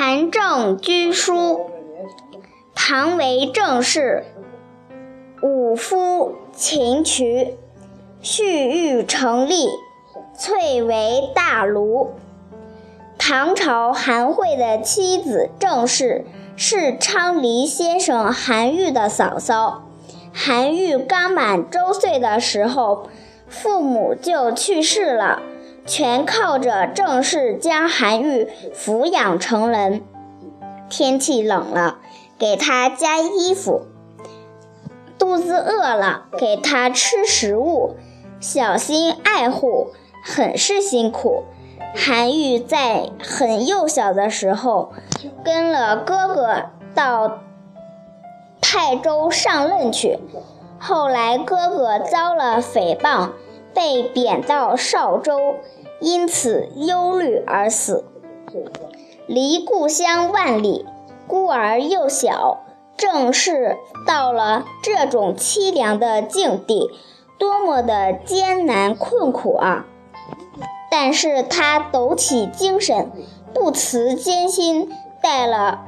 韩正居书，唐为正室，武夫秦渠，蓄玉成立，翠为大炉。唐朝韩惠的妻子郑氏是昌黎先生韩愈的嫂嫂。韩愈刚满周岁的时候，父母就去世了。全靠着郑氏将韩愈抚养成人。天气冷了，给他加衣服；肚子饿了，给他吃食物，小心爱护，很是辛苦。韩愈在很幼小的时候，跟了哥哥到泰州上任去，后来哥哥遭了诽谤，被贬到邵州。因此忧虑而死，离故乡万里，孤儿又小，正是到了这种凄凉的境地，多么的艰难困苦啊！但是他抖起精神，不辞艰辛，带了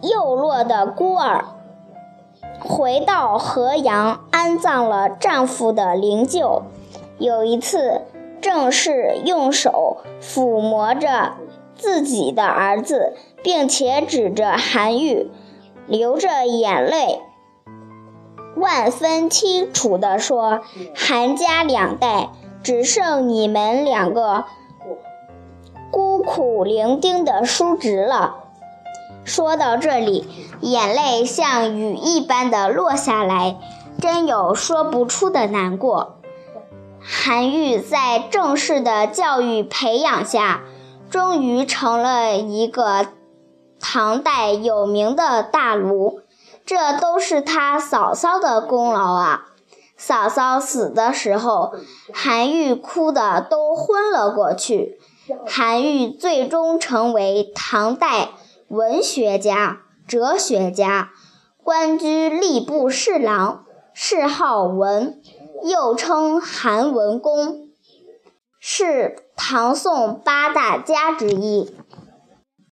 幼弱的孤儿，回到河阳，安葬了丈夫的灵柩。有一次。正是用手抚摸着自己的儿子，并且指着韩愈，流着眼泪，万分清楚地说：“韩家两代只剩你们两个孤苦伶仃的叔侄了。”说到这里，眼泪像雨一般的落下来，真有说不出的难过。韩愈在正式的教育培养下，终于成了一个唐代有名的大儒，这都是他嫂嫂的功劳啊！嫂嫂死的时候，韩愈哭得都昏了过去。韩愈最终成为唐代文学家、哲学家，官居吏部侍郎，谥号文。又称韩文公，是唐宋八大家之一。